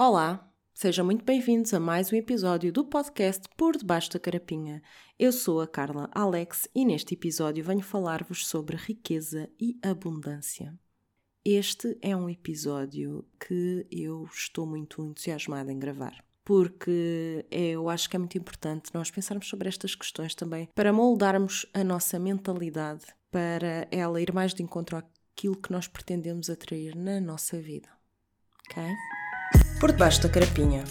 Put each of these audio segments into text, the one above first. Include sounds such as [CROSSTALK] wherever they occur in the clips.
Olá, sejam muito bem-vindos a mais um episódio do podcast Por Debaixo da Carapinha. Eu sou a Carla Alex e neste episódio venho falar-vos sobre riqueza e abundância. Este é um episódio que eu estou muito entusiasmada em gravar porque eu acho que é muito importante nós pensarmos sobre estas questões também para moldarmos a nossa mentalidade para ela ir mais de encontro àquilo que nós pretendemos atrair na nossa vida. Ok? Por Debaixo da Carapinha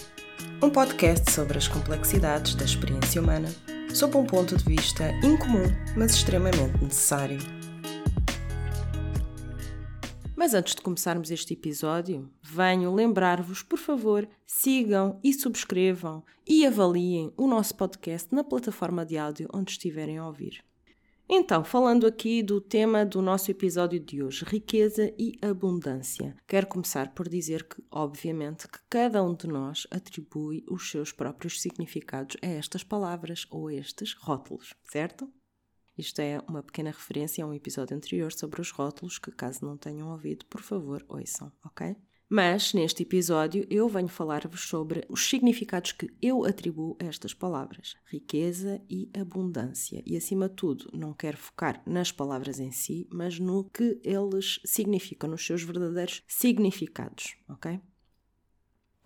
um podcast sobre as complexidades da experiência humana, sob um ponto de vista incomum, mas extremamente necessário. Mas antes de começarmos este episódio, venho lembrar-vos, por favor, sigam e subscrevam e avaliem o nosso podcast na plataforma de áudio onde estiverem a ouvir. Então, falando aqui do tema do nosso episódio de hoje, riqueza e abundância, quero começar por dizer que, obviamente, que cada um de nós atribui os seus próprios significados a estas palavras ou a estes rótulos, certo? Isto é uma pequena referência a um episódio anterior sobre os rótulos que, caso não tenham ouvido, por favor, ouçam, ok? Mas neste episódio eu venho falar-vos sobre os significados que eu atribuo a estas palavras: riqueza e abundância. E acima de tudo, não quero focar nas palavras em si, mas no que eles significam, nos seus verdadeiros significados, ok?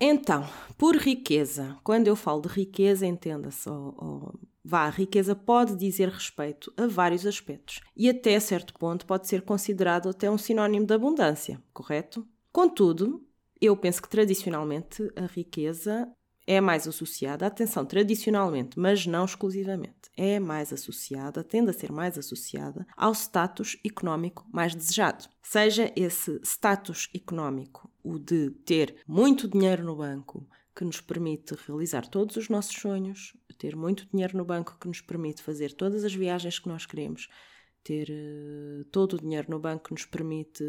Então, por riqueza, quando eu falo de riqueza, entenda-se, ou, ou, vá, riqueza pode dizer respeito a vários aspectos e até certo ponto pode ser considerado até um sinónimo de abundância, correto? Contudo, eu penso que tradicionalmente a riqueza é mais associada, atenção, tradicionalmente, mas não exclusivamente, é mais associada, tende a ser mais associada ao status económico mais desejado. Seja esse status económico o de ter muito dinheiro no banco, que nos permite realizar todos os nossos sonhos, ter muito dinheiro no banco que nos permite fazer todas as viagens que nós queremos, ter uh, todo o dinheiro no banco nos permite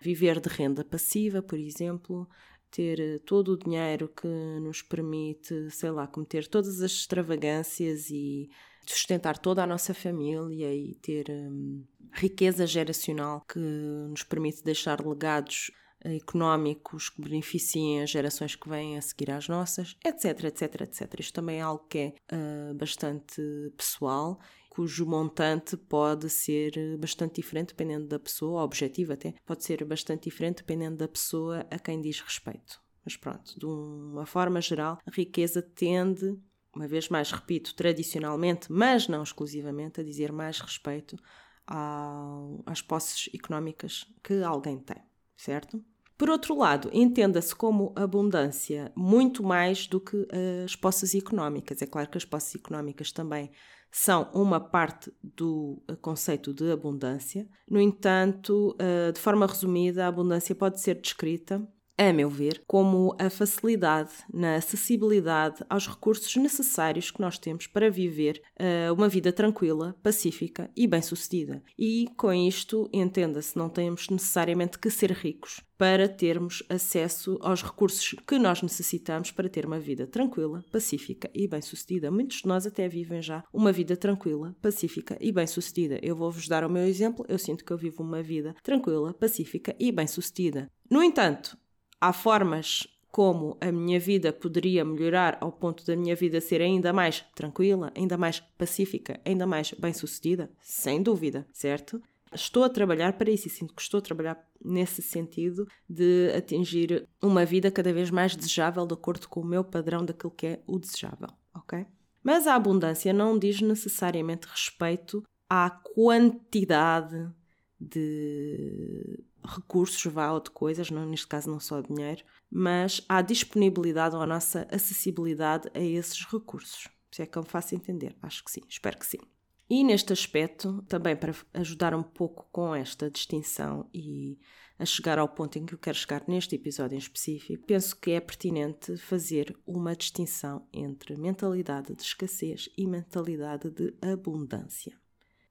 viver de renda passiva, por exemplo, ter uh, todo o dinheiro que nos permite, sei lá, cometer todas as extravagâncias e sustentar toda a nossa família e ter um, riqueza geracional que nos permite deixar legados eh, económicos que beneficiem as gerações que vêm a seguir às nossas, etc, etc, etc. Isto também é algo que é uh, bastante pessoal cujo montante pode ser bastante diferente dependendo da pessoa, o objetivo até pode ser bastante diferente dependendo da pessoa a quem diz respeito. Mas pronto, de uma forma geral, a riqueza tende, uma vez mais repito, tradicionalmente, mas não exclusivamente, a dizer mais respeito ao, às posses económicas que alguém tem, certo? Por outro lado, entenda-se como abundância muito mais do que as posses económicas. É claro que as posses económicas também são uma parte do eh, conceito de abundância. No entanto, eh, de forma resumida, a abundância pode ser descrita a meu ver, como a facilidade na acessibilidade aos recursos necessários que nós temos para viver uh, uma vida tranquila, pacífica e bem-sucedida. E com isto, entenda-se, não temos necessariamente que ser ricos para termos acesso aos recursos que nós necessitamos para ter uma vida tranquila, pacífica e bem-sucedida. Muitos de nós até vivem já uma vida tranquila, pacífica e bem-sucedida. Eu vou-vos dar o meu exemplo, eu sinto que eu vivo uma vida tranquila, pacífica e bem-sucedida. No entanto, Há formas como a minha vida poderia melhorar ao ponto da minha vida ser ainda mais tranquila, ainda mais pacífica, ainda mais bem-sucedida? Sem dúvida, certo? Estou a trabalhar para isso e sinto que estou a trabalhar nesse sentido de atingir uma vida cada vez mais desejável de acordo com o meu padrão daquilo que é o desejável, ok? Mas a abundância não diz necessariamente respeito à quantidade de recursos, vá, ou de coisas, não, neste caso não só dinheiro, mas à disponibilidade ou à nossa acessibilidade a esses recursos. Se é que eu me faço entender, acho que sim, espero que sim. E neste aspecto, também para ajudar um pouco com esta distinção e a chegar ao ponto em que eu quero chegar neste episódio em específico, penso que é pertinente fazer uma distinção entre mentalidade de escassez e mentalidade de abundância.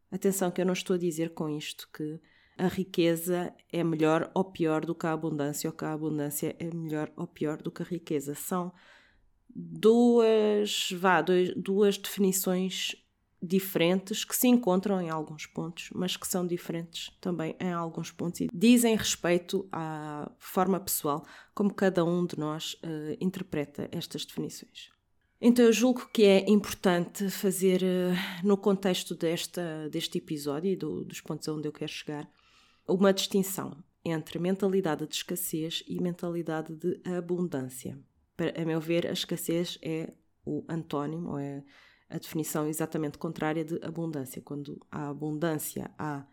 Atenção que eu não estou a dizer com isto que a riqueza é melhor ou pior do que a abundância, ou que a abundância é melhor ou pior do que a riqueza. São duas, vá, dois, duas definições diferentes que se encontram em alguns pontos, mas que são diferentes também em alguns pontos e dizem respeito à forma pessoal como cada um de nós uh, interpreta estas definições. Então eu julgo que é importante fazer, uh, no contexto desta, deste episódio e do, dos pontos onde eu quero chegar, uma distinção entre mentalidade de escassez e mentalidade de abundância. Para, a meu ver, a escassez é o antónimo, ou é a definição exatamente contrária de abundância. Quando há abundância, há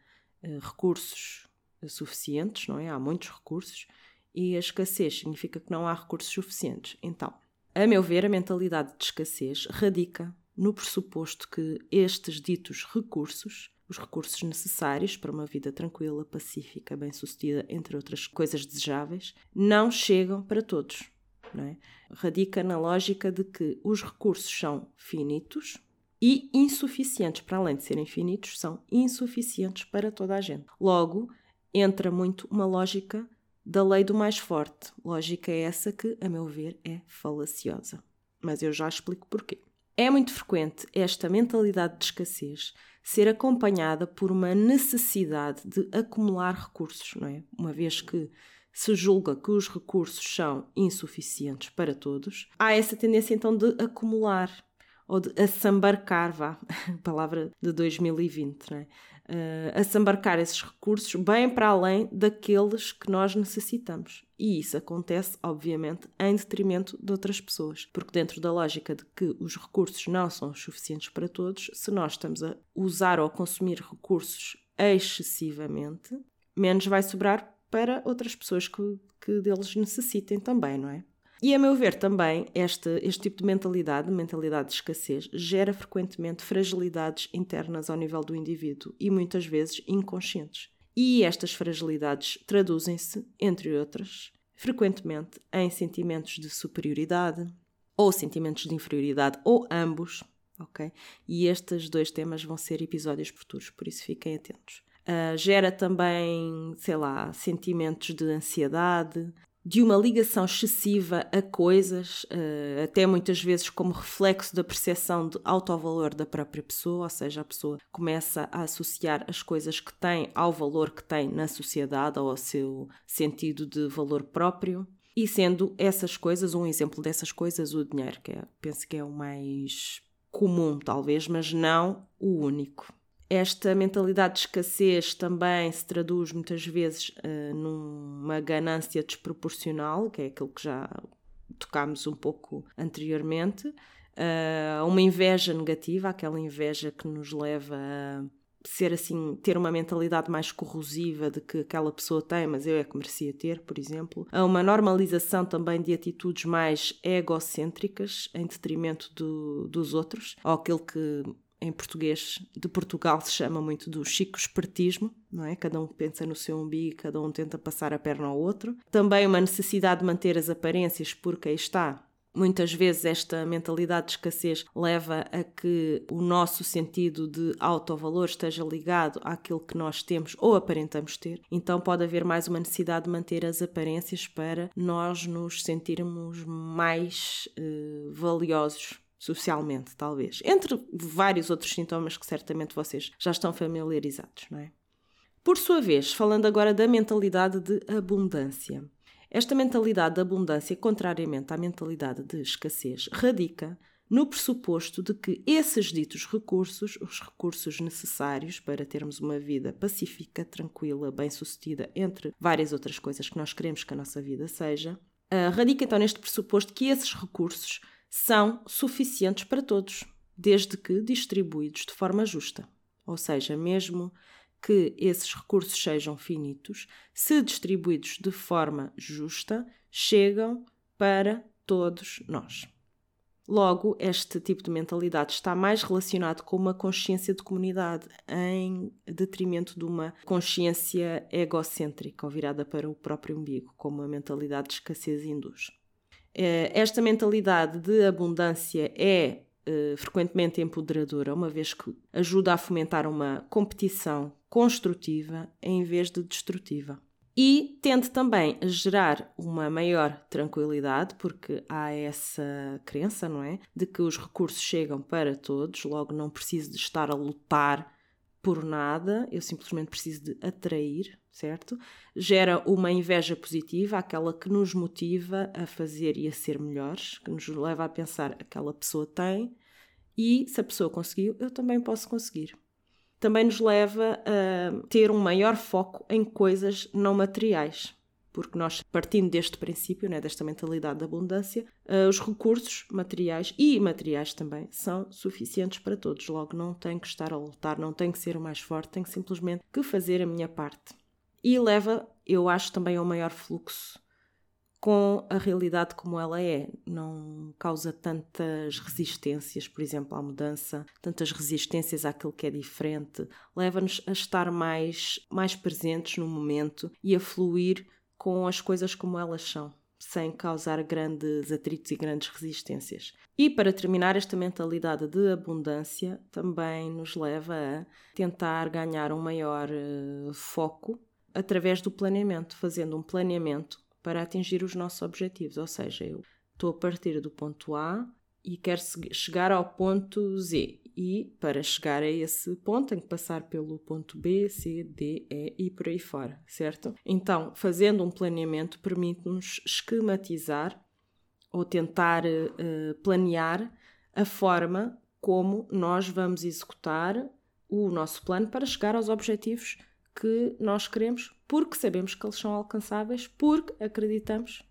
uh, recursos suficientes, não é? Há muitos recursos, e a escassez significa que não há recursos suficientes. Então, a meu ver, a mentalidade de escassez radica no pressuposto que estes ditos recursos, os recursos necessários para uma vida tranquila, pacífica, bem-sucedida, entre outras coisas desejáveis, não chegam para todos é? radica na lógica de que os recursos são finitos e insuficientes. Para além de serem finitos, são insuficientes para toda a gente. Logo, entra muito uma lógica da lei do mais forte. Lógica é essa que, a meu ver, é falaciosa. Mas eu já explico porquê. É muito frequente esta mentalidade de escassez ser acompanhada por uma necessidade de acumular recursos, não é? Uma vez que se julga que os recursos são insuficientes para todos, há essa tendência então de acumular ou de assambarcar, vá, [LAUGHS] palavra de 2020, não é? Uh, assambarcar esses recursos bem para além daqueles que nós necessitamos. E isso acontece, obviamente, em detrimento de outras pessoas. Porque, dentro da lógica de que os recursos não são suficientes para todos, se nós estamos a usar ou a consumir recursos excessivamente, menos vai sobrar para outras pessoas que, que deles necessitem também, não é? E a meu ver também, este, este tipo de mentalidade, mentalidade de escassez, gera frequentemente fragilidades internas ao nível do indivíduo e muitas vezes inconscientes. E estas fragilidades traduzem-se, entre outras, frequentemente em sentimentos de superioridade ou sentimentos de inferioridade ou ambos, ok? E estes dois temas vão ser episódios futuros, por isso fiquem atentos. Uh, gera também, sei lá, sentimentos de ansiedade, de uma ligação excessiva a coisas, uh, até muitas vezes como reflexo da percepção de autovalor da própria pessoa, ou seja, a pessoa começa a associar as coisas que tem ao valor que tem na sociedade ou ao seu sentido de valor próprio. E sendo essas coisas, um exemplo dessas coisas, o dinheiro, que é, penso que é o mais comum, talvez, mas não o único. Esta mentalidade de escassez também se traduz muitas vezes uh, numa ganância desproporcional, que é aquilo que já tocámos um pouco anteriormente, uh, uma inveja negativa, aquela inveja que nos leva a ser assim, ter uma mentalidade mais corrosiva de que aquela pessoa tem, mas eu é que merecia ter, por exemplo. A uma normalização também de atitudes mais egocêntricas em detrimento do, dos outros, ou aquilo que em português de Portugal se chama muito do chico espertismo, não é? Cada um pensa no seu umbigo, cada um tenta passar a perna ao outro. Também uma necessidade de manter as aparências, porque aí está. Muitas vezes esta mentalidade de escassez leva a que o nosso sentido de autovalor esteja ligado àquilo que nós temos ou aparentamos ter. Então pode haver mais uma necessidade de manter as aparências para nós nos sentirmos mais eh, valiosos socialmente, talvez. Entre vários outros sintomas que certamente vocês já estão familiarizados, não é? Por sua vez, falando agora da mentalidade de abundância. Esta mentalidade de abundância, contrariamente à mentalidade de escassez, radica no pressuposto de que esses ditos recursos, os recursos necessários para termos uma vida pacífica, tranquila, bem-sucedida, entre várias outras coisas que nós queremos que a nossa vida seja, uh, radica então neste pressuposto que esses recursos são suficientes para todos, desde que distribuídos de forma justa. Ou seja, mesmo que esses recursos sejam finitos, se distribuídos de forma justa, chegam para todos nós. Logo, este tipo de mentalidade está mais relacionado com uma consciência de comunidade, em detrimento de uma consciência egocêntrica ou virada para o próprio umbigo, como a mentalidade de escassez induz. Eh, esta mentalidade de abundância é uh, frequentemente empoderadora, uma vez que ajuda a fomentar uma competição construtiva em vez de destrutiva. e tende também a gerar uma maior tranquilidade, porque há essa crença, não é? De que os recursos chegam para todos, logo não preciso de estar a lutar por nada, eu simplesmente preciso de atrair, certo? Gera uma inveja positiva, aquela que nos motiva a fazer e a ser melhores, que nos leva a pensar aquela pessoa tem e se a pessoa conseguiu, eu também posso conseguir também nos leva a ter um maior foco em coisas não materiais. Porque nós, partindo deste princípio, né, desta mentalidade da abundância, uh, os recursos materiais e imateriais também são suficientes para todos. Logo, não tenho que estar a lutar, não tenho que ser o mais forte, tenho simplesmente que fazer a minha parte. E leva, eu acho, também ao maior fluxo com a realidade como ela é. Não causa tantas resistências, por exemplo, à mudança, tantas resistências àquilo que é diferente. Leva-nos a estar mais, mais presentes no momento e a fluir com as coisas como elas são. Sem causar grandes atritos e grandes resistências. E para terminar, esta mentalidade de abundância também nos leva a tentar ganhar um maior uh, foco através do planeamento, fazendo um planeamento para atingir os nossos objetivos. Ou seja, eu estou a partir do ponto A e quero chegar ao ponto Z. E para chegar a esse ponto tenho que passar pelo ponto B, C, D, E e por aí fora, certo? Então, fazendo um planeamento permite-nos esquematizar ou tentar uh, planear a forma como nós vamos executar o nosso plano para chegar aos objetivos que nós queremos, porque sabemos que eles são alcançáveis, porque acreditamos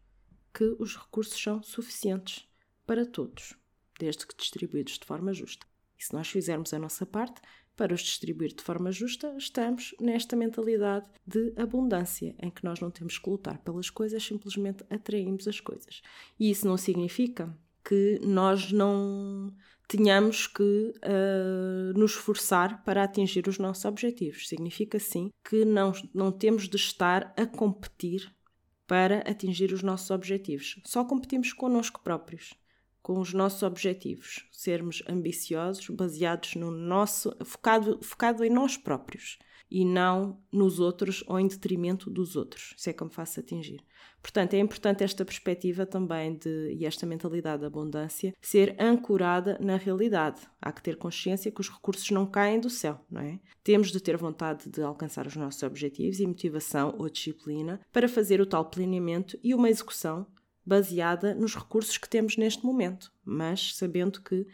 que os recursos são suficientes para todos, desde que distribuídos de forma justa. E se nós fizermos a nossa parte para os distribuir de forma justa, estamos nesta mentalidade de abundância, em que nós não temos que lutar pelas coisas, simplesmente atraímos as coisas. E isso não significa que nós não tenhamos que uh, nos esforçar para atingir os nossos objetivos. Significa sim que não, não temos de estar a competir para atingir os nossos objetivos. Só competimos connosco próprios, com os nossos objetivos. Sermos ambiciosos, baseados no nosso, focado, focado em nós próprios e não nos outros ou em detrimento dos outros, se é me faço atingir. Portanto, é importante esta perspectiva também de, e esta mentalidade de abundância ser ancorada na realidade. Há que ter consciência que os recursos não caem do céu, não é? Temos de ter vontade de alcançar os nossos objetivos e motivação ou disciplina para fazer o tal planeamento e uma execução baseada nos recursos que temos neste momento, mas sabendo que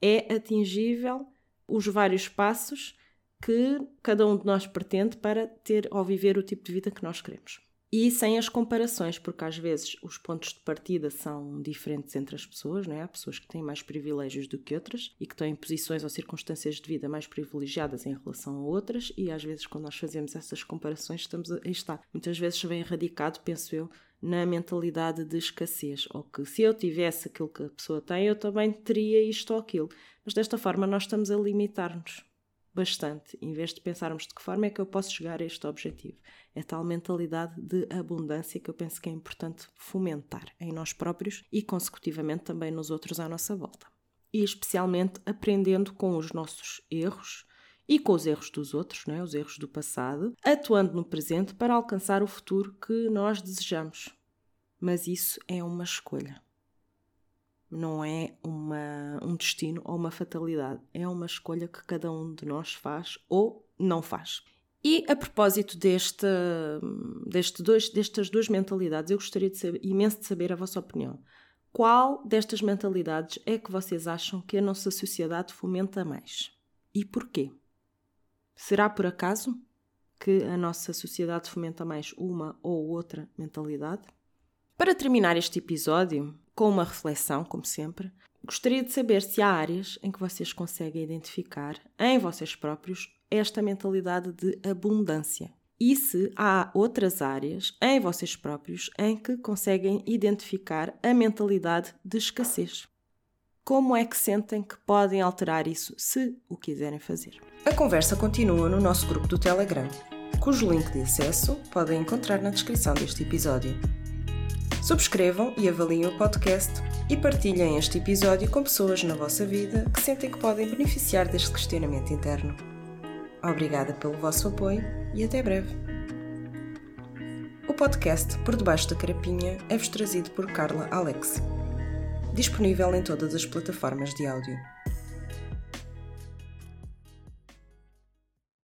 é atingível os vários passos que cada um de nós pretende para ter ou viver o tipo de vida que nós queremos. E sem as comparações, porque às vezes os pontos de partida são diferentes entre as pessoas, não é? Há pessoas que têm mais privilégios do que outras e que têm posições ou circunstâncias de vida mais privilegiadas em relação a outras, e às vezes, quando nós fazemos essas comparações, estamos a, está. Muitas vezes vem radicado, penso eu, na mentalidade de escassez, ou que se eu tivesse aquilo que a pessoa tem, eu também teria isto ou aquilo. Mas desta forma, nós estamos a limitar-nos bastante, em vez de pensarmos de que forma é que eu posso chegar a este objetivo. É tal mentalidade de abundância que eu penso que é importante fomentar em nós próprios e, consecutivamente, também nos outros à nossa volta. E especialmente aprendendo com os nossos erros e com os erros dos outros, é? os erros do passado, atuando no presente para alcançar o futuro que nós desejamos. Mas isso é uma escolha não é uma, um destino ou uma fatalidade, é uma escolha que cada um de nós faz ou não faz. E a propósito deste, deste dois, destas duas mentalidades, eu gostaria de saber, imenso de saber a vossa opinião. Qual destas mentalidades é que vocês acham que a nossa sociedade fomenta mais? E porquê? Será por acaso que a nossa sociedade fomenta mais uma ou outra mentalidade? Para terminar este episódio, com uma reflexão, como sempre, gostaria de saber se há áreas em que vocês conseguem identificar em vocês próprios esta mentalidade de abundância e se há outras áreas em vocês próprios em que conseguem identificar a mentalidade de escassez. Como é que sentem que podem alterar isso se o quiserem fazer? A conversa continua no nosso grupo do Telegram, cujo link de acesso podem encontrar na descrição deste episódio. Subscrevam e avaliem o podcast e partilhem este episódio com pessoas na vossa vida que sentem que podem beneficiar deste questionamento interno. Obrigada pelo vosso apoio e até breve. O podcast Por Debaixo da Carapinha é-vos trazido por Carla Alex. Disponível em todas as plataformas de áudio.